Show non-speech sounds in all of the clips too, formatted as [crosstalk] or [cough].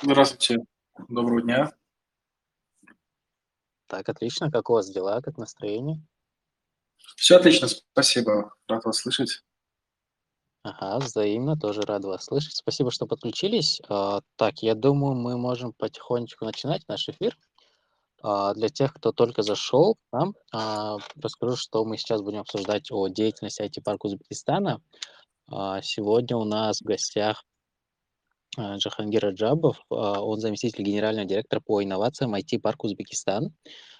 Здравствуйте, доброго дня. Так, отлично. Как у вас дела, как настроение? Все отлично, спасибо. Рад вас слышать. Ага, взаимно, тоже рад вас слышать. Спасибо, что подключились. А, так, я думаю, мы можем потихонечку начинать наш эфир. А, для тех, кто только зашел к нам, а, расскажу, что мы сейчас будем обсуждать о деятельности IT-парка Узбекистана. А, сегодня у нас в гостях Джахангир Раджабов, а, он заместитель генерального директора по инновациям IT-парк Узбекистан.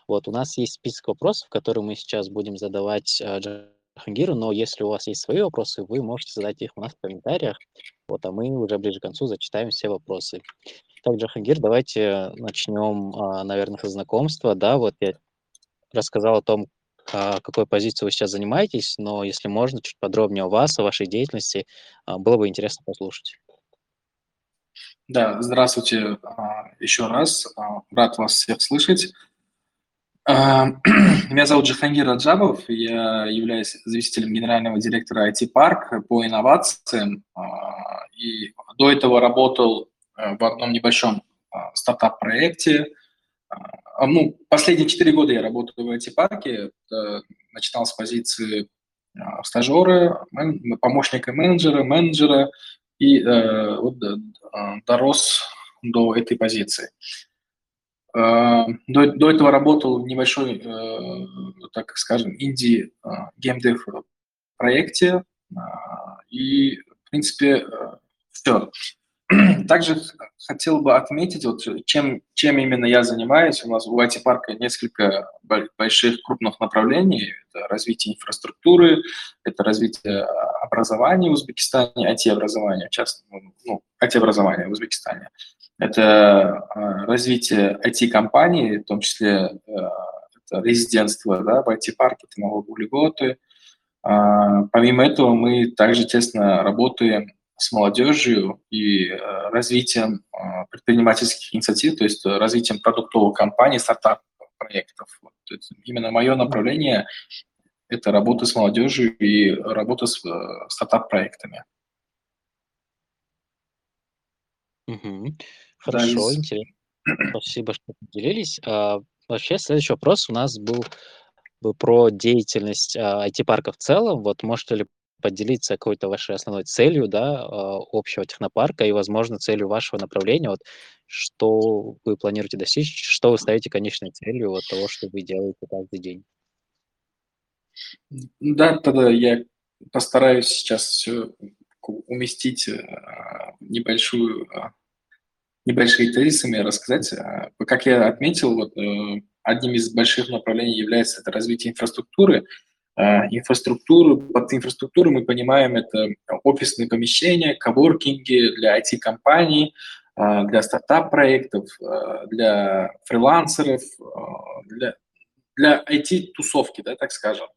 Вот, у нас есть список вопросов, которые мы сейчас будем задавать а, Джахангиру, но если у вас есть свои вопросы, вы можете задать их у нас в комментариях, вот, а мы уже ближе к концу зачитаем все вопросы. Так, Джахангир, давайте начнем, наверное, со знакомства, да, вот я рассказал о том, какой позиции вы сейчас занимаетесь, но если можно, чуть подробнее о вас, о вашей деятельности, было бы интересно послушать. Да, здравствуйте а, еще раз. А, рад вас всех слышать. А, [clears throat] меня зовут Джахангир Раджабов, я являюсь заместителем генерального директора IT Park по инновациям. И до этого работал в одном небольшом стартап-проекте. Ну, последние четыре года я работаю в IT-парке. Начинал с позиции стажера, помощника менеджера, менеджера, и э, вот, э, дорос до этой позиции. Э, до, до этого работал в небольшой, э, так скажем, инди э, геймдев проекте, э, и, в принципе, э, все. [clears throat] Также хотел бы отметить, вот, чем, чем именно я занимаюсь. У нас у IT-парка несколько больших крупных направлений. Это развитие инфраструктуры, это развитие а, образования в Узбекистане, IT-образования, часто, ну, IT-образования в Узбекистане. Это а, развитие IT-компаний, в том числе это резидентство да, в IT-парке, это налоговые льготы. Помимо этого мы также тесно работаем с молодежью и э, развитием э, предпринимательских инициатив, то есть развитием продуктовых компаний, стартап-проектов. Вот, именно мое направление – это работа с молодежью и работа с э, стартап-проектами. Угу. Хорошо, да, интересно. Спасибо, что поделились. А, вообще, следующий вопрос у нас был, был про деятельность а, IT-парка в целом. Вот можете ли поделиться какой-то вашей основной целью, да, а, общего технопарка и, возможно, целью вашего направления, вот что вы планируете достичь, что вы ставите конечной целью вот того, что вы делаете каждый день. Да, тогда я постараюсь сейчас все уместить а, небольшую, а, небольшие тезисами рассказать. Как я отметил, вот э, одним из больших направлений является это развитие инфраструктуры. А, инфраструктуру. Под инфраструктурой мы понимаем это офисные помещения, коворкинги для IT-компаний, а, для стартап-проектов, а, для фрилансеров, для, для IT-тусовки, да, так скажем.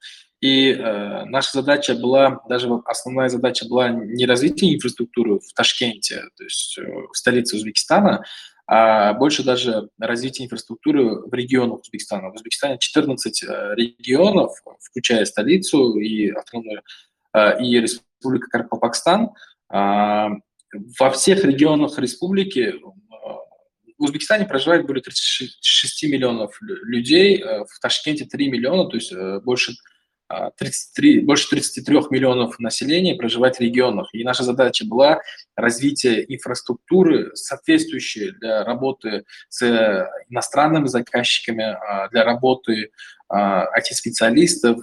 И э, наша задача была, даже основная задача была не развитие инфраструктуры в Ташкенте, то есть э, в столице Узбекистана, а больше даже развитие инфраструктуры в регионах Узбекистана. В Узбекистане 14 э, регионов, включая столицу и автономную э, и Республика Карпакстан. А, во всех регионах республики Узбекистане проживает более 36 миллионов людей, в Ташкенте 3 миллиона, то есть больше 33, а, больше 33 миллионов населения проживает в регионах. И наша задача была развитие инфраструктуры, соответствующей для работы с иностранными заказчиками, для работы IT-специалистов,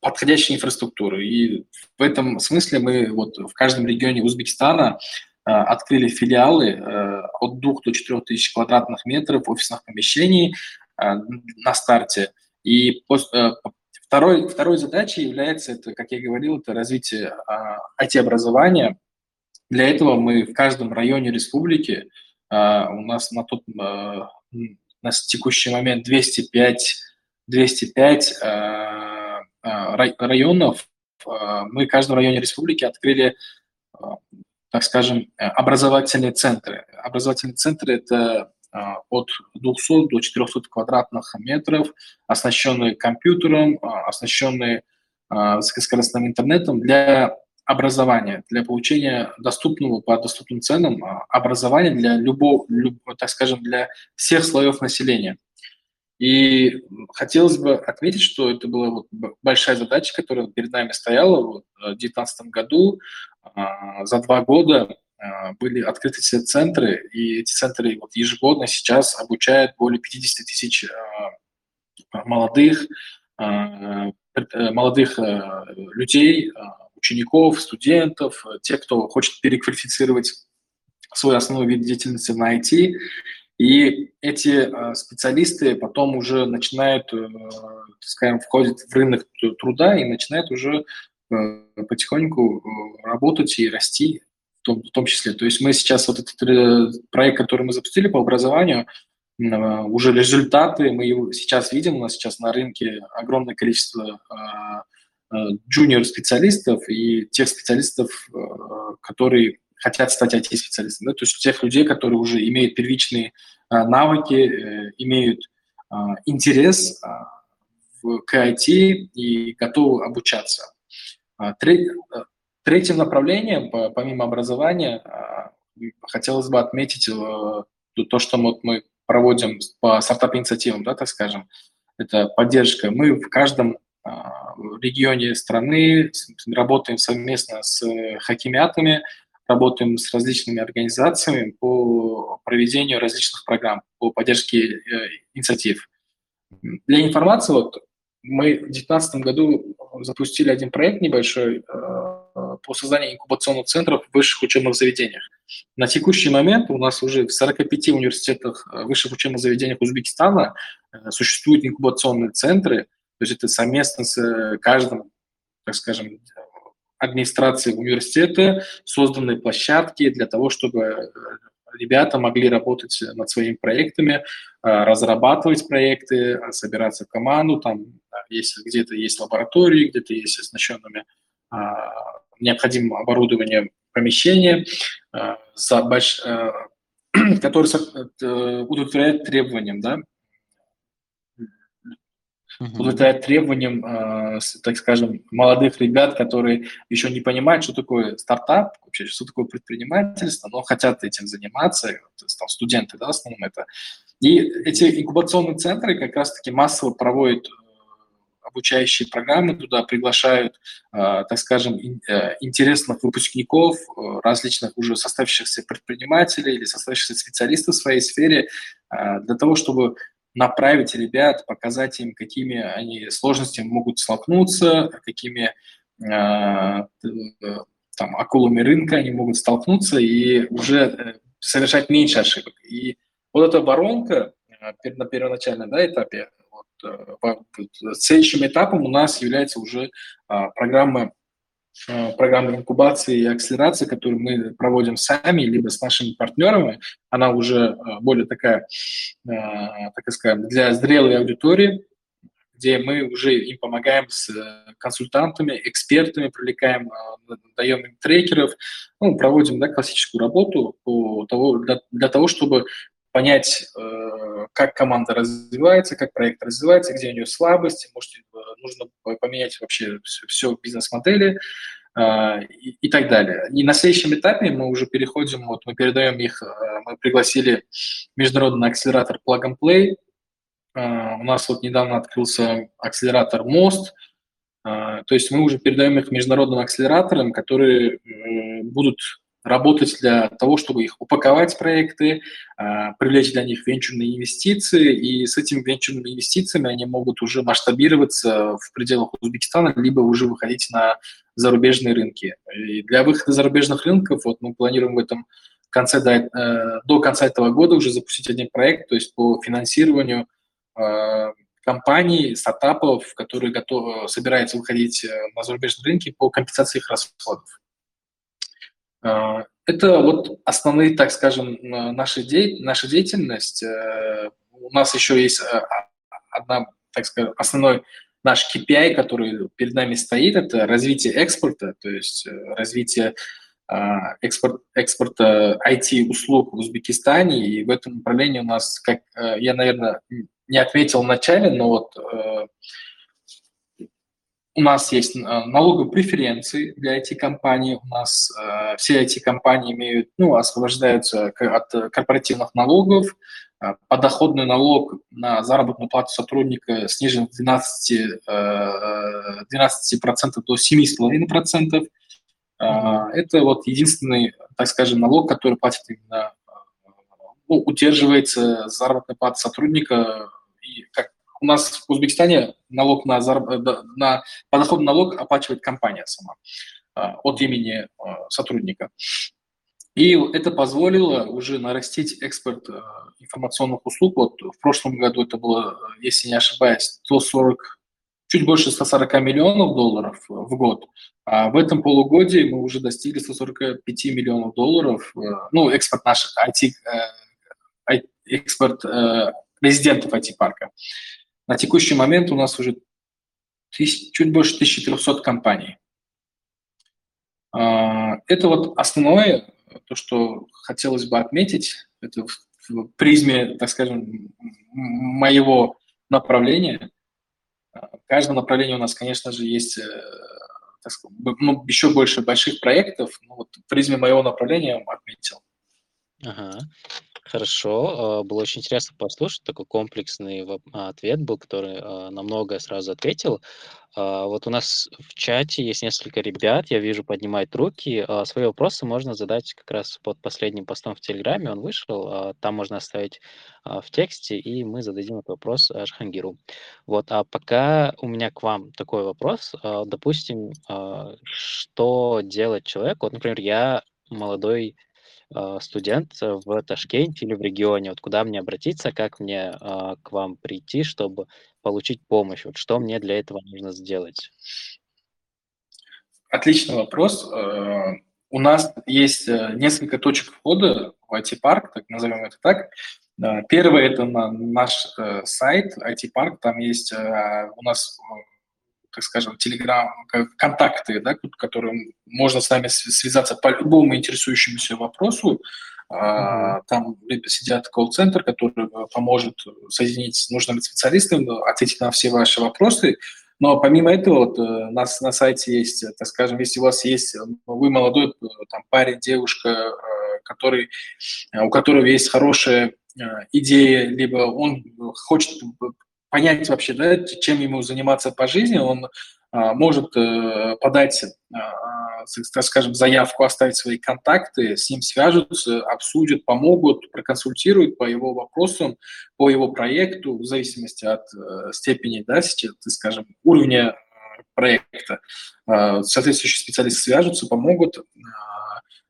подходящей инфраструктуры. И в этом смысле мы вот в каждом регионе Узбекистана открыли филиалы от 2 до 4 тысяч квадратных метров офисных помещений на старте – и э, второй, второй задачей является, это, как я говорил, это развитие IT-образования. Для этого мы в каждом районе республики, у нас на тот на текущий момент 205, 205 а, районов, мы в каждом районе республики открыли, так скажем, образовательные центры. Образовательные центры – это а, от 200 до 400 квадратных метров, оснащенные компьютером, а, оснащенные высокоскоростным интернетом для образования, для получения доступного по доступным ценам образования для любого, люб, так скажем, для всех слоев населения. И хотелось бы отметить, что это была вот большая задача, которая перед нами стояла вот в 2019 году. За два года были открыты все центры, и эти центры вот ежегодно сейчас обучают более 50 тысяч молодых, молодых людей, учеников, студентов, тех, кто хочет переквалифицировать свой основной вид деятельности на IT. И эти э, специалисты потом уже начинают, э, скажем, входят в рынок труда и начинают уже э, потихоньку работать и расти в том, в том числе. То есть мы сейчас вот этот проект, который мы запустили по образованию, уже результаты мы его сейчас видим, у нас сейчас на рынке огромное количество джуниор-специалистов и тех специалистов, которые хотят стать IT-специалистами, да, то есть тех людей, которые уже имеют первичные навыки, э, имеют интерес к IT и готовы обучаться. А, а, третьим направлением, по, помимо образования, а, хотелось бы отметить а, то, что мы проводим по стартап-инициативам, да, так скажем, это поддержка. Мы в каждом регионе страны работаем совместно с хакимиатами, работаем с различными организациями по проведению различных программ, по поддержке э, инициатив. Для информации, вот мы в 2019 году запустили один проект небольшой э, по созданию инкубационных центров в высших учебных заведениях. На текущий момент у нас уже в 45 университетах, э, высших учебных заведениях Узбекистана э, существуют инкубационные центры, то есть это совместно с э, каждым, так скажем, администрации университета созданы площадки для того, чтобы э, ребята могли работать над своими проектами, э, разрабатывать проекты, собираться в команду, там, если где-то есть лаборатории, где-то есть оснащенными а, необходимым оборудованием помещения, [clears throat] э, которые удовлетворяют требованиям, да, удовлетворять требованиям, э, так скажем, молодых ребят, которые еще не понимают, что такое стартап, вообще, что такое предпринимательство, но хотят этим заниматься, там, студенты, да, в основном это. И эти инкубационные центры как раз-таки массово проводят э, обучающие программы, туда приглашают, э, так скажем, интересных выпускников, различных уже составившихся предпринимателей или составившихся специалистов в своей сфере, для того, чтобы направить ребят, показать им, какими они сложностями могут столкнуться, какими э, там, акулами рынка они могут столкнуться и уже э, совершать меньше ошибок. И вот эта воронка э, на первоначальном да, этапе, вот, следующим этапом у нас является уже программа Э, программа инкубации и акселерации, которую мы проводим сами, либо с нашими партнерами, она уже э, более такая, э, так сказать, для зрелой аудитории, где мы уже им помогаем с консультантами, экспертами, привлекаем, даем им трекеров, ну, проводим да, классическую работу по того, для, для того, чтобы понять, как команда развивается, как проект развивается, где у нее слабости, может, нужно поменять вообще все, все бизнес-модели э, и, и так далее. И на следующем этапе мы уже переходим, вот мы передаем их, э, мы пригласили международный акселератор Plug and Play, э, у нас вот недавно открылся акселератор Мост, то есть мы уже передаем их международным акселераторам, которые будут работать для того, чтобы их упаковать проекты, а, привлечь для них венчурные инвестиции, и с этими венчурными инвестициями они могут уже масштабироваться в пределах Узбекистана, либо уже выходить на зарубежные рынки. И для выхода зарубежных рынков вот мы планируем в этом конце, до, э, до конца этого года уже запустить один проект, то есть по финансированию э, компаний, стартапов, которые готовы, собираются выходить э, на зарубежные рынки по компенсации их расходов. А, это вот основные, так скажем, наши де... наша деятельность. Э, у нас еще есть э, одна, так сказать, основной наш KPI, который перед нами стоит, это развитие экспорта, то есть э, развитие а, экспорт, экспорта IT-услуг в Узбекистане. И в этом направлении у нас, как я, наверное, не отметил в начале, но вот у нас есть налоговые преференции для IT-компаний, у нас э, все IT-компании имеют, ну, освобождаются от корпоративных налогов, э, подоходный налог на заработную плату сотрудника снижен с 12, э, 12% до 7,5%. Э, это вот единственный, так скажем, налог, который платит именно, ну, удерживается заработная плата сотрудника, и как у нас в Узбекистане налог на, зараб... Э, на подоходный налог оплачивает компания сама а, от имени а, сотрудника. И это позволило уже нарастить экспорт э, информационных услуг. Вот в прошлом году это было, если не ошибаюсь, 140, чуть больше 140 миллионов долларов в год. А в этом полугодии мы уже достигли 145 миллионов долларов. Э, ну, экспорт наших IT, экспорт резидентов IT-парка. На текущий момент у нас уже тысяч, чуть больше 1300 компаний. А, это вот основное, то, что хотелось бы отметить, это в призме, так скажем, моего направления. А, в каждом у нас, конечно же, есть э, так сказать, ну, еще больше больших проектов. Ну, вот в призме моего направления отметил. Ага. Хорошо, а, было очень интересно послушать, такой комплексный а, ответ был, который а, на многое сразу ответил. Вот у нас в чате есть несколько ребят, я вижу, поднимают руки. Свои вопросы можно задать как раз под последним постом в Телеграме, он вышел, там можно оставить в тексте, и мы зададим этот вопрос Жхангиру. Вот, а пока у меня к вам такой вопрос. Допустим, что делать человеку? Вот, например, я молодой студент в Ташкенте или в регионе, вот куда мне обратиться, как мне а, к вам прийти, чтобы получить помощь, вот что мне для этого нужно сделать? Отличный вопрос. Э, у нас есть э, несколько точек входа в IT-парк, так назовем это так. Э, первое – это на наш сайт IT-парк, там есть у нас так скажем, телеграм, контакты, да, которые можно с нами связаться по любому интересующемуся вопросу. Mm-hmm. Там сидят колл-центр, который э, поможет соединить с нужными специалистами, ответить на все ваши вопросы. Но помимо этого, вот, э, нас на сайте есть, так скажем, если у вас есть, вы молодой там, парень, девушка, который, у которого есть хорошая идея, либо он хочет понять вообще, да, чем ему заниматься по жизни, он а, может э, подать, а, так скажем, заявку, оставить свои контакты, с ним свяжутся, обсудят, помогут, проконсультируют по его вопросам, по его проекту, в зависимости от э, степени, да, сейчас, скажем, уровня э, проекта. Э, соответствующие специалисты свяжутся, помогут,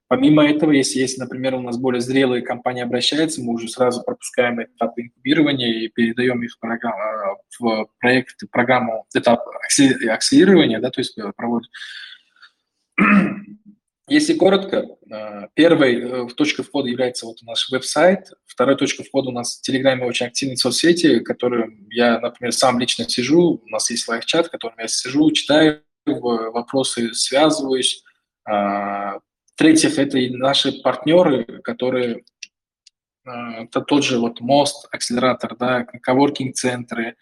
Помимо этого, если есть, например, у нас более зрелые компании обращаются, мы уже сразу пропускаем этап инкубирования и передаем их в проект, программу, этап акселерирования, да, то есть э, проводят. [clears throat] Если коротко, э, первой э, точкой входа является вот наш веб-сайт, второй точкой входа у нас в Телеграме очень активные соцсети, которые я, например, сам лично сижу, у нас есть live chat, в котором я сижу, читаю вопросы, связываюсь, в-третьих, это и наши партнеры, которые э, это тот же вот мост, акселератор, да, коворкинг-центры,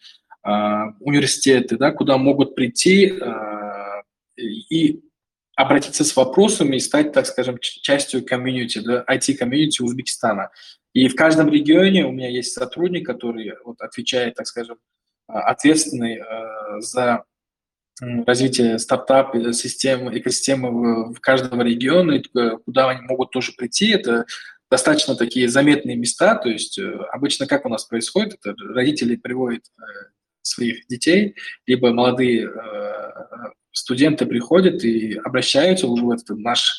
э, университеты, да, куда могут прийти э, и обратиться с вопросами и стать, так скажем, частью комьюнити, да, IT-комьюнити Узбекистана. И в каждом регионе у меня есть сотрудник, который вот отвечает, так скажем, ответственный за развитие стартап системы, экосистемы в, каждом регионе, куда они могут тоже прийти. Это достаточно такие заметные места, то есть э, обычно как у нас происходит, это родители приводят э, своих детей, либо молодые э, студенты приходят и обращаются уже в этот наш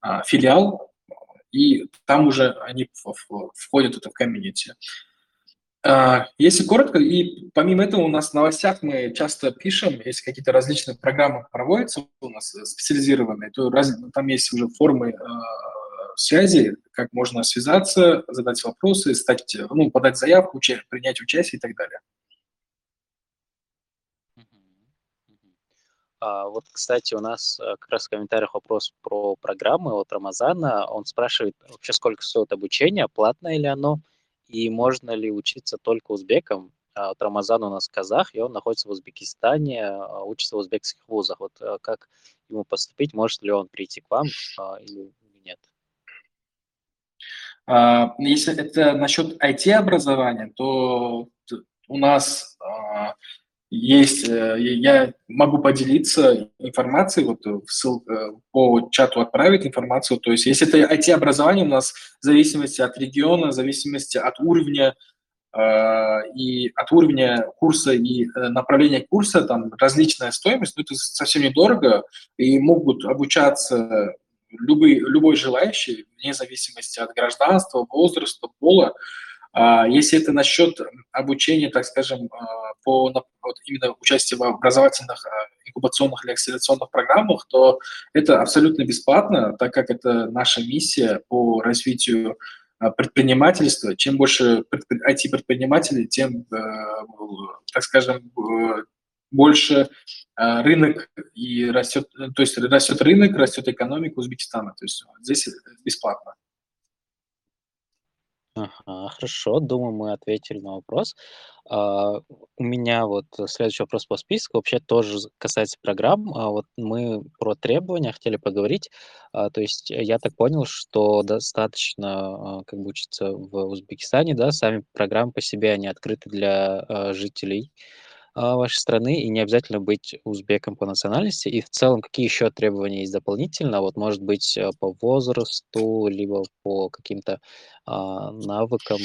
а, филиал, и там уже они входят это в комьюнити. А, если коротко, и помимо этого у нас в новостях мы часто пишем, если какие-то различные программы проводятся у нас специализированные, то раз, там есть уже формы э, связи, как можно связаться, задать вопросы, стать, ну, подать заявку, уча- принять участие и так далее. А, вот, кстати, у нас как раз в комментариях вопрос про программы от Рамазана. Он спрашивает, вообще сколько стоит обучение, платное ли оно, и можно ли учиться только узбекам, а, вот Рамазан у нас казах, и он находится в Узбекистане, а, учится в узбекских вузах. Вот а, как ему поступить, может ли он прийти к вам или нет? Если это насчет IT-образования, то у нас есть, э, я могу поделиться информацией, вот ссыл, э, по чату отправить информацию, то есть если это IT-образование, у нас в зависимости от региона, в зависимости от уровня Э, и от уровня курса и э, направления курса там различная стоимость, но это совсем недорого, и могут обучаться любой, любой желающий, вне зависимости от гражданства, возраста, пола. А если это насчет обучения, так скажем, э, по вот именно участию в образовательных инкубационных или акселерационных программах, то это абсолютно бесплатно, так как это наша миссия по развитию а, предпринимательство, чем больше IT-предпринимателей, тем, э, так скажем, э, больше э, рынок и растет, то есть растет рынок, растет экономика Узбекистана. То есть здесь бесплатно. Ага, хорошо, думаю, мы ответили на вопрос. А, у меня вот следующий вопрос по списку, вообще тоже касается программ. А, вот мы про требования хотели поговорить. А, то есть я так понял, что достаточно а, как бы учиться в Узбекистане, да, сами программы по себе, они открыты для а, жителей вашей страны, и не обязательно быть узбеком по национальности. И в целом, какие еще требования есть дополнительно? Вот, может быть, э, по возрасту, либо по каким-то а, навыкам?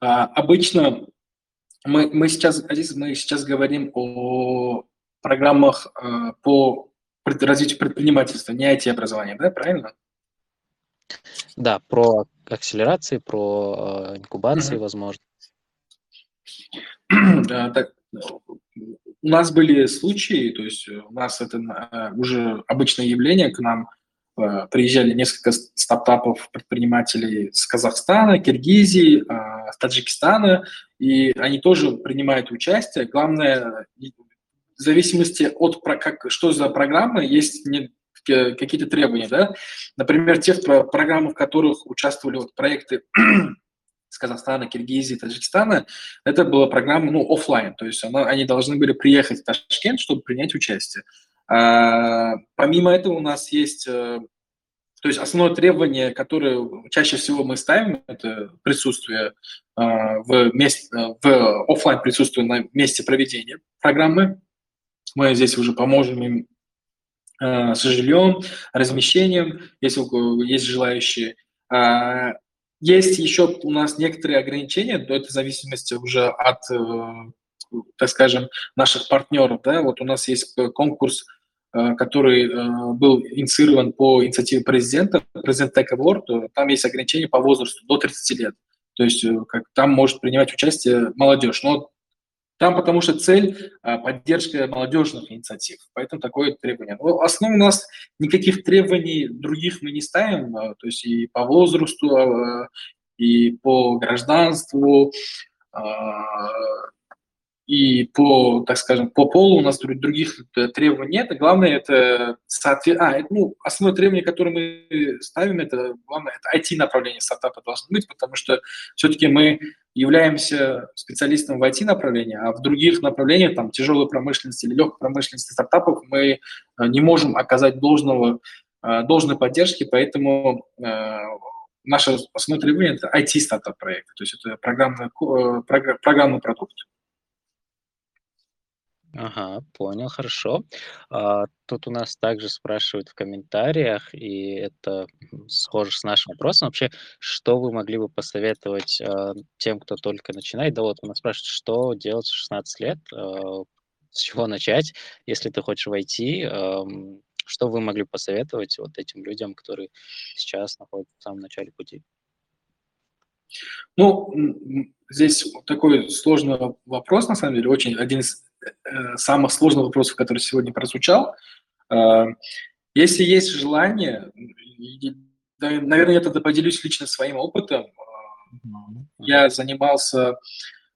А, обычно мы, мы, сейчас, мы сейчас говорим о программах а, по развитию предпринимательства, не IT-образования, да, правильно? Да, про акселерации, про э, инкубации, mm-hmm. возможно. Так, у нас были случаи, то есть у нас это э, уже обычное явление, к нам э, приезжали несколько стартапов, предпринимателей с Казахстана, Киргизии, э, Таджикистана, и они тоже принимают участие. Главное, в зависимости от как, что за программа, есть не, какие-то требования, да. Например, тех программ, в которых участвовали вот проекты с Казахстана, Киргизии, Таджикистана, это была программа, ну, офлайн, то есть она, они должны были приехать в Ташкент, чтобы принять участие. А, помимо этого у нас есть, э, то есть основное требование, которое чаще всего мы ставим, это присутствие а, в, месте, в офлайн присутствие на месте проведения программы. Мы здесь уже поможем им э, с жильем, размещением, если есть желающие. Есть еще у нас некоторые ограничения, но это в зависимости уже от, э, так скажем, наших партнеров. Да? Вот у нас есть конкурс, э, который э, был инициирован по инициативе президента, президент Tech Award, там есть ограничения по возрасту до 30 лет. То есть как, там может принимать участие молодежь. Но там потому что цель а, – поддержка молодежных инициатив, поэтому такое требование. Но в основном у нас никаких требований других мы не ставим, а, то есть и по возрасту, а, и по гражданству, и по, так скажем, по полу у нас других требований нет. Главное это соответ... а, ну, основное требование, которое мы ставим, это главное, это IT-направление стартапа должно быть, потому что все-таки мы являемся специалистом в IT-направлении, а в других направлениях, там, тяжелой промышленности или легкой промышленности стартапов мы э, не можем оказать должного, э, должной поддержки, поэтому э, наше основное требование – это IT-стартап-проект, то есть это программный, программный продукт. Ага, понял, хорошо. А, тут у нас также спрашивают в комментариях, и это схоже с нашим вопросом. Вообще, что вы могли бы посоветовать а, тем, кто только начинает? Да вот у нас спрашивают, что делать в 16 лет, а, с чего начать, если ты хочешь войти, ам, что вы могли посоветовать вот этим людям, которые сейчас находятся в самом начале пути? Ну, здесь такой сложный вопрос, на самом деле, очень один из самых сложных вопросов, который сегодня прозвучал. Э, если есть желание, наверное, я тогда поделюсь лично своим опытом. Я занимался,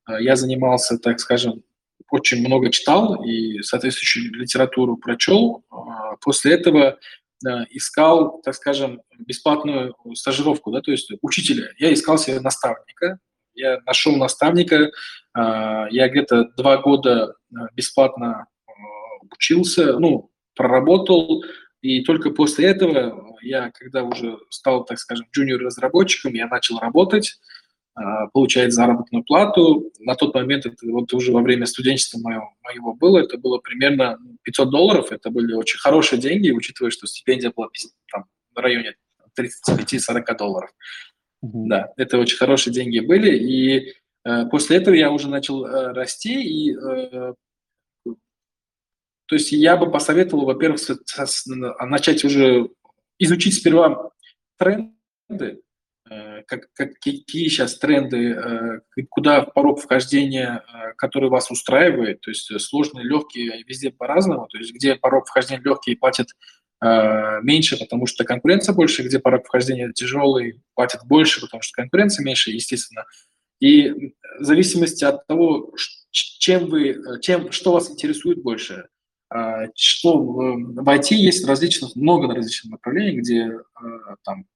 я занимался, так скажем, очень много читал и соответствующую литературу прочел. После этого искал, так скажем, бесплатную стажировку, да, то есть учителя. Я искал себе наставника, я нашел наставника, я где-то два года бесплатно учился, ну, проработал, и только после этого я, когда уже стал, так скажем, джуниор-разработчиком, я начал работать, а, получать заработную плату. На тот момент, это вот уже во время студенчества моего, моего было, это было примерно 500 долларов, это были очень хорошие деньги, учитывая, что стипендия была там, в районе 35-40 долларов. Mm-hmm. Да, это очень хорошие деньги были, и э, после этого я уже начал э, расти, и э, то есть я бы посоветовал, во-первых, начать уже изучить сперва тренды, э, как, какие сейчас тренды, э, куда порог вхождения, э, который вас устраивает, то есть сложные, легкие, везде по-разному, то есть где порог вхождения легкие платят меньше, потому что конкуренция больше, где порог вхождения тяжелый, платят больше, потому что конкуренция меньше, естественно. И в зависимости от того, чем вы, чем, что вас интересует больше, а, что в IT есть различных, много различных направлений, где а, там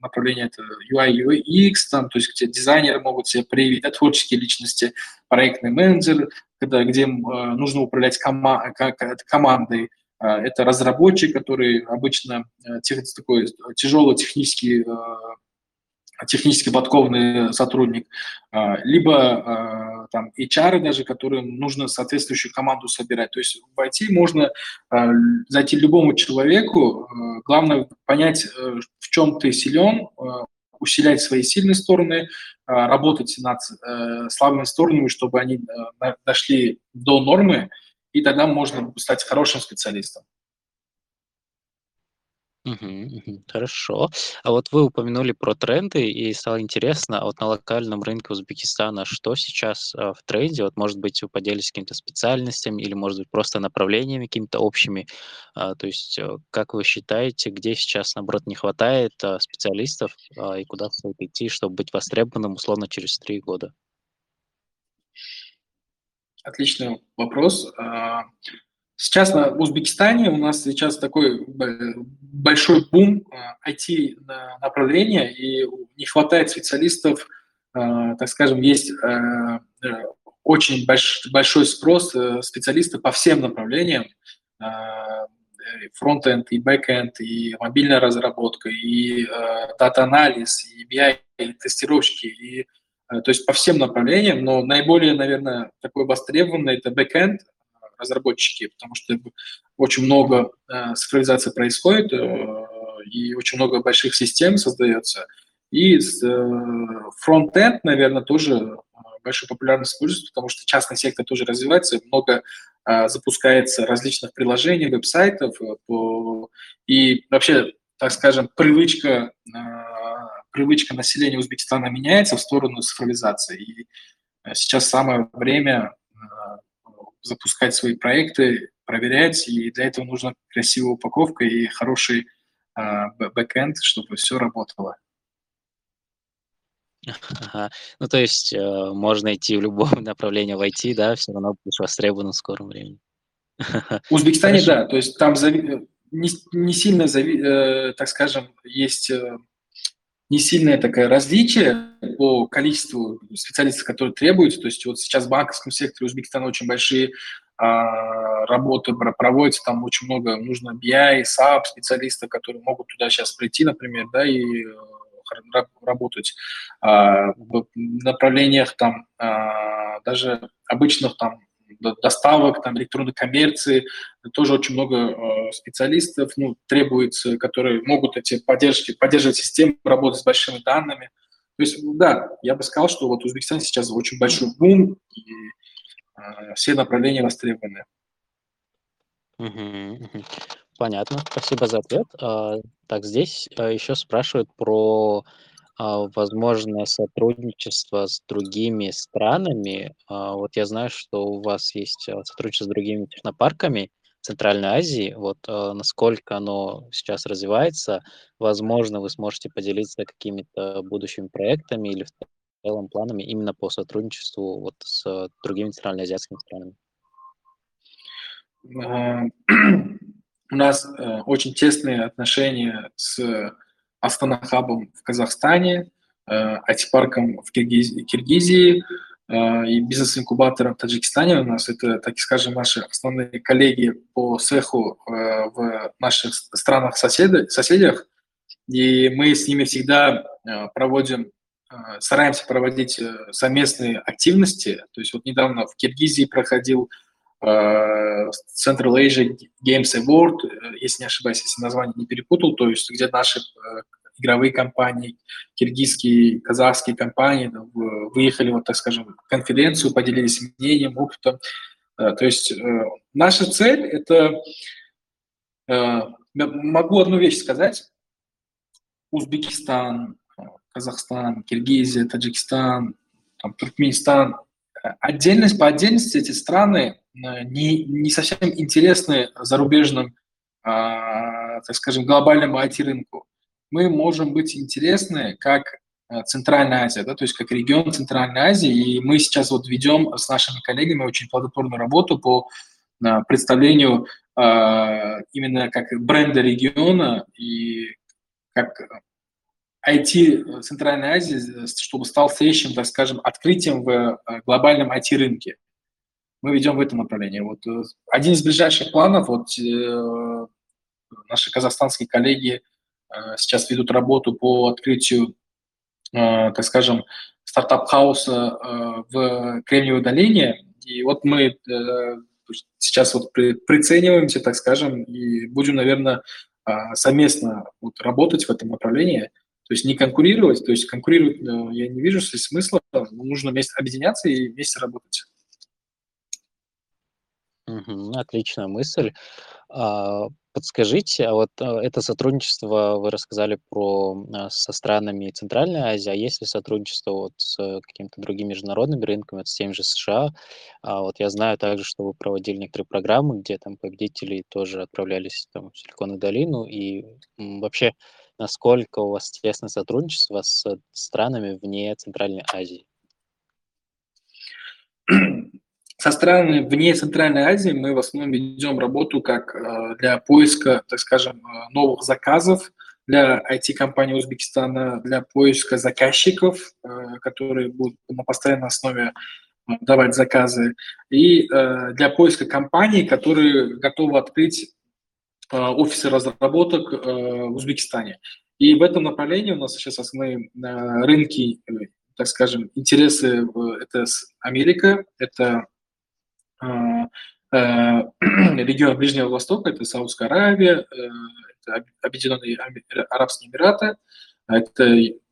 направление это UI, UX, там, то есть где дизайнеры могут себя проявить, да, творческие личности, проектный менеджер, когда, где а, нужно управлять кома командой, это разработчик, который обычно тех, такой тяжелый технический технически подкованный сотрудник, а, либо а, там HR даже, которым нужно соответствующую команду собирать. То есть в IT можно а, зайти любому человеку, главное понять, э, в чем ты силен, усилять свои сильные стороны, работать над э, слабыми сторонами, чтобы они э, дошли до нормы, и тогда можно стать хорошим специалистом. Хорошо. А вот вы упомянули про тренды, и стало интересно, а вот на локальном рынке Узбекистана что сейчас а, в тренде? Вот, может быть, вы поделитесь какими-то специальностями или, может быть, просто направлениями какими-то общими. А, то есть, э, как вы считаете, где сейчас, наоборот, не хватает а, специалистов, и куда стоит идти, чтобы быть востребованным, условно, через три года? Отличный вопрос. А, Сейчас на Узбекистане у нас сейчас такой большой бум IT-направления, и не хватает специалистов, а, так скажем, есть а, э, очень большой спрос э, специалистов по всем направлениям, а, front-end, и back-end, и мобильная разработка, и data-анализ, и BI, и тестировщики, и то есть по всем направлениям, но наиболее, наверное, такой востребованный – это back-end, разработчики, потому что очень много э, цифровизации происходит, э, и очень много больших систем создается. И э, front-end, наверное, тоже э, большую популярность пользуется, потому что частный сектор тоже развивается, много э, запускается различных приложений, веб-сайтов, э, по, и вообще, так скажем, привычка, э, привычка населения Узбекистана меняется в сторону цифровизации. И э, сейчас самое время запускать свои проекты, проверять, и для этого нужна красивая упаковка и хороший э, бэкэнд, чтобы все работало. Ага. Ну, то есть э, можно идти в любом [laughs] направлении в IT, да, все равно будешь востребован в скором времени. В Узбекистане, Хорошо. да, то есть там зави... не, не сильно, зави... э, так скажем, есть э, не сильное такое различие по количеству специалистов, которые требуются. То есть вот сейчас в банковском секторе Узбекистана очень большие а, работы проводятся, там очень много нужно BI, SAP специалистов, которые могут туда сейчас прийти, например, да, и э, работать а, в направлениях там а, даже обычных там доставок, там, электронной коммерции, тоже очень много э, специалистов ну, требуется, которые могут эти поддержки, поддерживать систему, работать с большими данными. То есть, да, я бы сказал, что вот Узбекистан сейчас очень большой бум, и э, все направления востребованы. Понятно, спасибо за ответ. А, так, здесь а, еще спрашивают про а, возможное сотрудничество с другими странами. А, вот я знаю, что у вас есть а, сотрудничество с другими технопарками Центральной Азии. Вот насколько оно сейчас развивается, возможно, вы сможете поделиться какими-то будущими проектами или в целом планами именно по сотрудничеству вот с другими центральноазиатскими странами. [clears throat] У нас э, очень тесные отношения с Астана Хабом в Казахстане. IT-парком в Киргизии, Киргизии и бизнес-инкубатором в Таджикистане. У нас это, так скажем, наши основные коллеги по цеху в наших странах соседях. И мы с ними всегда проводим стараемся проводить совместные активности. То есть вот недавно в Киргизии проходил Central Asia Games Award, если не ошибаюсь, если название не перепутал, то есть где наши игровые компании, киргизские, казахские компании выехали, вот так скажем, в конференцию, поделились мнением, опытом. То есть наша цель – это, могу одну вещь сказать, Узбекистан, Казахстан, Киргизия, Таджикистан, там, Туркменистан, отдельность по отдельности эти страны э, не, не совсем интересны зарубежным, а, так скажем, глобальному IT-рынку. Мы можем быть интересны как э, Центральная Азия, да, то есть как регион Центральной Азии, и мы сейчас вот ведем с нашими коллегами очень плодотворную работу по э, представлению именно как бренда региона и как IT Центральной Азии, чтобы стал следующим, так скажем, открытием в э, глобальном IT-рынке. Мы ведем в этом направлении. Вот э, один из ближайших планов, вот э, наши казахстанские коллеги сейчас ведут работу по открытию, так скажем, startup house а в Кремниевой долине. И вот мы сейчас вот прицениваемся, так скажем, и будем, наверное, совместно вот работать в этом направлении – то есть не конкурировать, то есть конкурировать э, я не вижу смысла, нужно вместе объединяться и вместе работать. Угу, отличная мысль. А, подскажите, а вот э, это сотрудничество вы рассказали про а, со странами Центральной Азии, а есть ли сотрудничество вот с какими-то другими международными рынками, вот с тем же США? А вот я знаю также, что вы проводили некоторые программы, где там победители тоже отправлялись там, в Силиконовую долину, и вообще насколько у вас тесное сотрудничество с странами вне Центральной Азии? [clears throat] Со странами вне Центральной Азии мы в основном ведем работу как э, для поиска, так скажем, э, новых заказов для IT-компаний Узбекистана, для поиска заказчиков, э, которые будут на постоянной основе давать заказы, и для поиска компаний, которые готовы открыть офисы разработок в Узбекистане. И в этом направлении у нас сейчас основные рынки, так скажем, интересы – это Америка, это [clears throat] регион Ближнего Востока, это Саудовская Аравия, это Объединенные Арабские Эмираты, это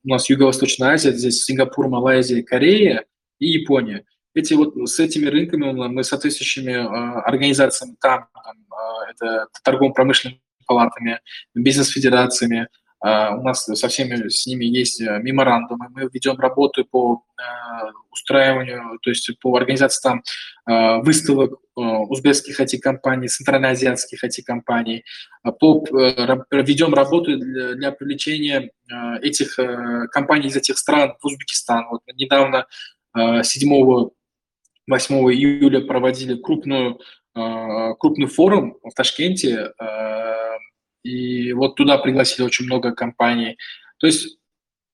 у нас Юго-Восточная Азия, здесь Сингапур, Малайзия, Корея и Япония. Эти вот с этими рынками мы соответствующими э, организациями там, там э, это торгово-промышленными палатами, бизнес-федерациями, э, у нас со всеми с ними есть меморандумы, мы ведем работу по э, устраиванию, то есть по организации там э, выставок э, узбекских IT-компаний, центральноазиатских IT-компаний, по, э, ведем работу для, привлечения э, этих э, компаний из этих стран в Узбекистан. Вот недавно 7 8 июля проводили крупную, а, крупный форум в Ташкенте, а, и вот туда пригласили очень много компаний. То есть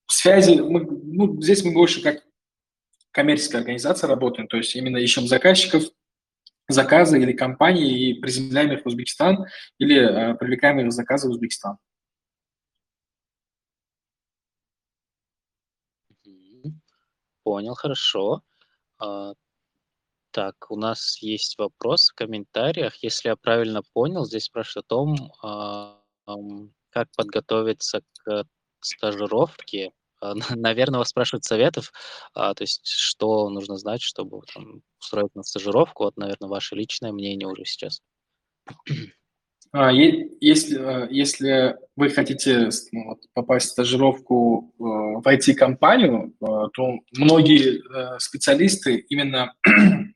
связи, мы, ну, здесь мы больше как коммерческая организация работаем, то есть именно ищем заказчиков, заказы или компании и приземляем их в Узбекистан или э, привлекаем их заказы в Узбекистан. Понял, хорошо. Так, у нас есть вопрос в комментариях. Если я правильно понял, здесь спрашивают о том, а, как подготовиться к стажировке. А, [laughs] наверное, вас спрашивают советов, а, то есть что нужно знать, чтобы там, устроить на стажировку. Вот, наверное, ваше личное мнение уже сейчас. [clears throat] Если, если вы хотите ну, попасть в стажировку э, в IT-компанию, э, то многие э, специалисты именно [clears throat]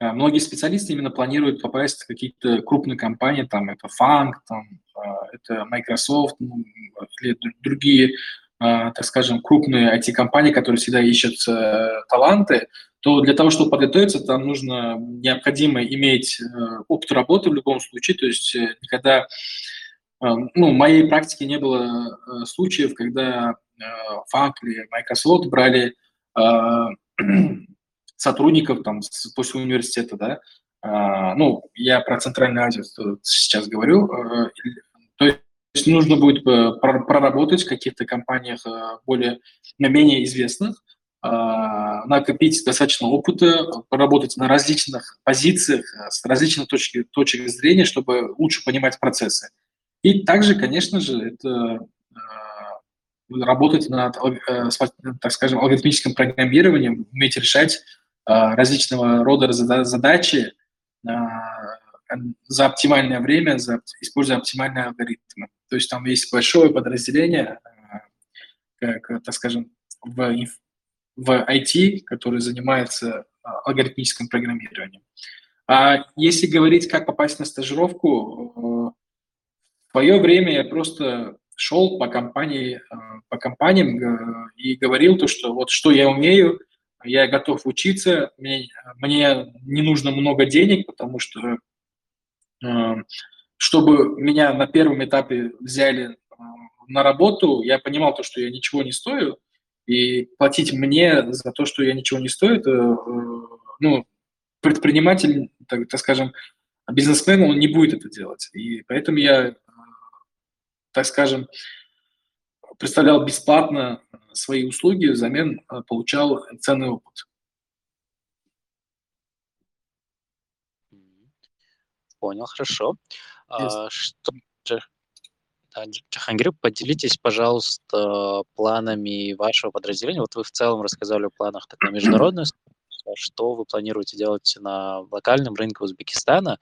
многие специалисты именно планируют попасть в какие-то крупные компании, там это Fang, там, э, это Microsoft ну, или другие, э, так скажем, крупные IT-компании, которые всегда ищут таланты, то для того, чтобы подготовиться, там нужно необходимо иметь опыт работы в любом случае, то есть никогда, ну, в моей практике не было случаев, когда Фанк или Microsoft брали [clears throat] сотрудников там после университета, да, ну, я про Центральную Азию сейчас говорю, то есть нужно будет проработать в каких-то компаниях более, менее известных, накопить достаточно опыта, поработать на различных позициях, с различных точек, точек зрения, чтобы лучше понимать процессы. И также, конечно же, это работать над, э, так скажем, алгоритмическим программированием, уметь решать а, различного рода задачи а, за оптимальное время, за, используя оптимальные алгоритмы. То есть там есть большое подразделение, а, как, так скажем, в, в IT, которое занимается алгоритмическим программированием. А если говорить, как попасть на стажировку, в свое время я просто шел по компании, э, по компаниям э, и говорил то, что вот что я умею, я готов учиться, мне, мне не нужно много денег, потому что э, чтобы меня на первом этапе взяли на работу, я понимал то, что я ничего не стою, и платить мне за то, что я ничего не стою, это, ну, предприниматель, так, так скажем, бизнесмен, он не будет это делать. И поэтому я так скажем, представлял бесплатно свои услуги, взамен э, получал ценный опыт. Понял, хорошо. А, что, Джахангир, поделитесь, пожалуйста, планами вашего подразделения. Вот вы в целом рассказали о планах так, на [clears throat] международную что вы планируете делать на локальном рынке Узбекистана.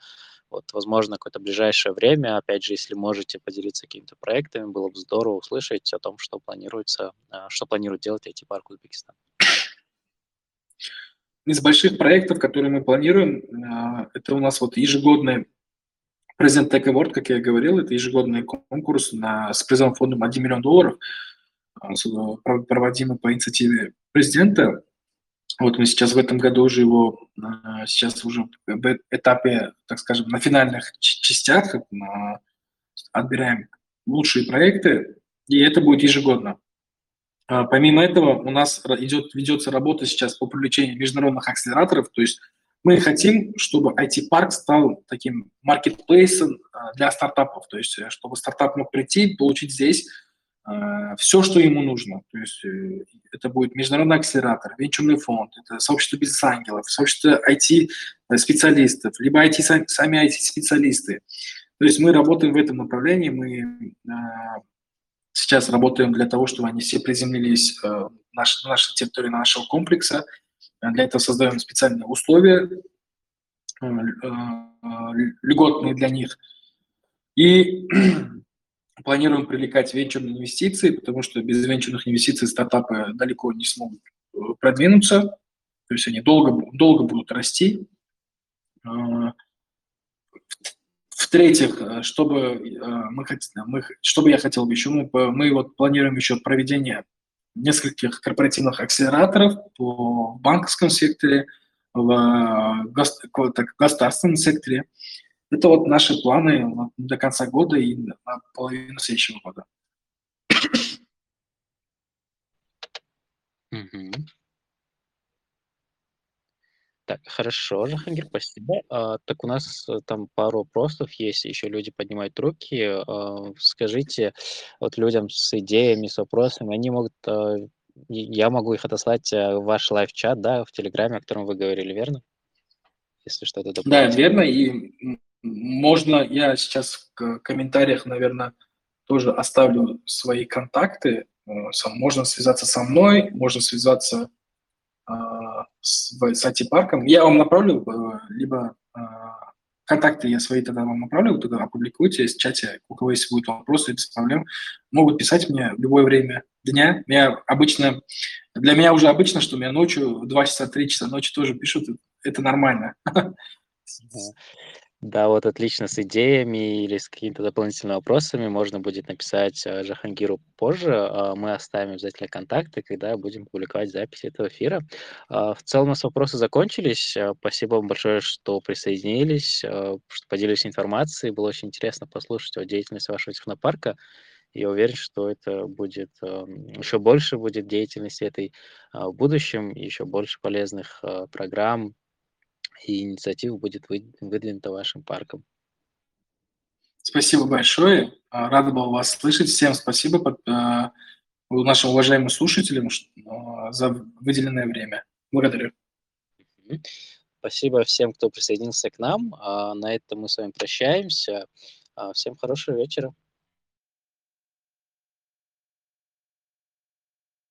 Вот, возможно, какое-то ближайшее время, опять же, если можете поделиться какими-то проектами, было бы здорово услышать о том, что планируется, а, что планирует делать IT-парк Узбекистан. Из больших проектов, которые мы планируем, а, это у нас вот ежегодный Present Tech Award, как я говорил, это ежегодный конкурс на, с призовым фондом 1 миллион долларов, проводимый по инициативе президента. Вот мы сейчас в этом году уже его, а, сейчас уже в этапе, так скажем, на финальных частях на, отбираем лучшие проекты, и это будет ежегодно. А, помимо этого, у нас идет, ведется работа сейчас по привлечению международных акселераторов, то есть мы хотим, чтобы IT-парк стал таким маркетплейсом а, для стартапов, то есть э, чтобы стартап мог прийти, получить здесь все, что ему нужно. То есть э, это будет международный акселератор, венчурный фонд, это сообщество бизнес-ангелов, сообщество IT-специалистов, либо IT, сами IT-специалисты. То есть мы работаем в этом направлении, мы э, сейчас работаем для того, чтобы они все приземлились на нашей территории нашего комплекса. Для этого создаем специальные условия, льготные для них. И Планируем привлекать венчурные инвестиции, потому что без венчурных инвестиций стартапы далеко не смогут э, продвинуться, то есть они долго, долго будут расти. А, в-третьих, э, чтобы, э, мы, мы, чтобы я хотел бы еще, мы, мы вот планируем еще проведение нескольких корпоративных акселераторов по банковском секторе, в государственном секторе. Это вот наши планы до конца года и на половину следующего года. Угу. Так, хорошо, Жахангир, спасибо. А, так у нас э, там пару вопросов есть, еще люди поднимают руки. А, скажите, вот людям с идеями, с вопросами, они могут, а, я могу их отослать в ваш лайв-чат, да, в Телеграме, о котором вы говорили, верно? Если что-то. Да, верно, и можно, я сейчас в комментариях, наверное, тоже оставлю свои контакты. Э, можно связаться со мной, можно связаться э, с, с IT-парком. Я вам направлю, э, либо контакты я свои тогда вам направлю, туда опубликуйте в чате, у кого есть будут вопросы, без проблем. Могут писать мне в любое время дня. Я обычно, для меня уже обычно, что меня ночью, в 2 часа, 3 часа ночи тоже пишут, это нормально. [laughs] Да, вот отлично с идеями или с какими-то дополнительными вопросами можно будет написать э, Жахангиру позже. А мы оставим обязательно контакты, когда будем публиковать запись этого эфира. А, в целом у нас вопросы закончились. А, спасибо вам большое, что присоединились, что поделились информацией. Было очень интересно послушать о деятельности вашего технопарка. Я уверен, что это будет еще больше будет деятельности этой в будущем, еще больше полезных программ и инициатив будет выдвинуто вашим парком. Спасибо большое. Рада был вас слышать. Всем спасибо нашим уважаемым слушателям за выделенное время. Благодарю. Спасибо всем, кто присоединился к нам. На этом мы с вами прощаемся. Всем хорошего вечера.